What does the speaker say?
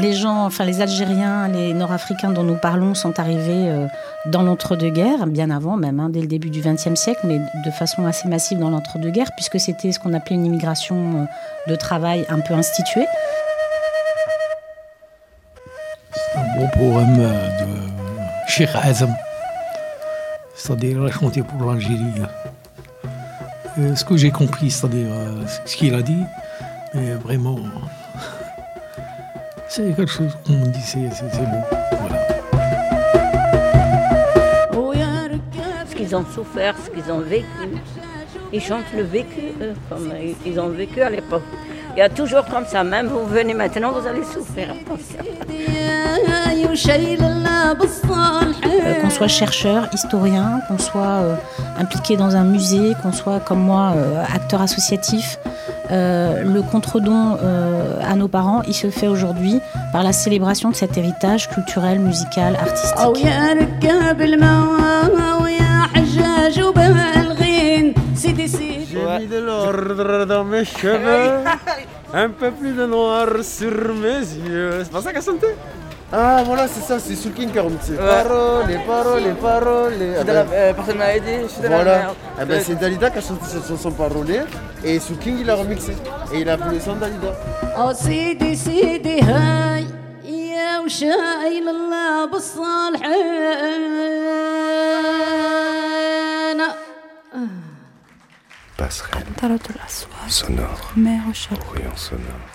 les Algériens, les Nord-Africains dont nous parlons sont arrivés euh, dans l'entre-deux-guerres, bien avant même, hein, dès le début du XXe siècle, mais de façon assez massive dans l'entre-deux-guerres, puisque c'était ce qu'on appelait une immigration euh, de travail un peu instituée. C'est un bon poème euh, de Cheikh Azam, c'est-à-dire chanté pour l'Algérie. Ce que j'ai compris, c'est-à-dire ce qu'il a dit, mais vraiment, c'est quelque chose qu'on me dit, c'est beau. Voilà. ce qu'ils ont souffert, ce qu'ils ont vécu. Ils chantent le vécu, eux, comme ils ont vécu à l'époque. Il y a toujours comme ça, même vous venez maintenant, vous allez souffrir. Euh, qu'on soit chercheur, historien, qu'on soit euh, impliqué dans un musée, qu'on soit comme moi euh, acteur associatif, euh, le contre-don euh, à nos parents, il se fait aujourd'hui par la célébration de cet héritage culturel, musical, artistique. J'ai mis de l'ordre dans mes cheveux, un peu plus de noir sur mes yeux. C'est pas ça qu'elle sentait Ah voilà, c'est ça, c'est Soulkin qui a remixé. Paroles, les paroles, les paroles. Les... Ah ben, personne m'a aidé, je suis de la voilà, merde. Eh ben, c'est Dalida qui a chanté cette chanson parolée et Soulkin il a remixé. Et il a appelé son Dalida. أو سيدي سيدي هاي يا وشايل الله بالصالحين Passerelle طرد الأصوات sonore, ماء الشرق bruit sonore.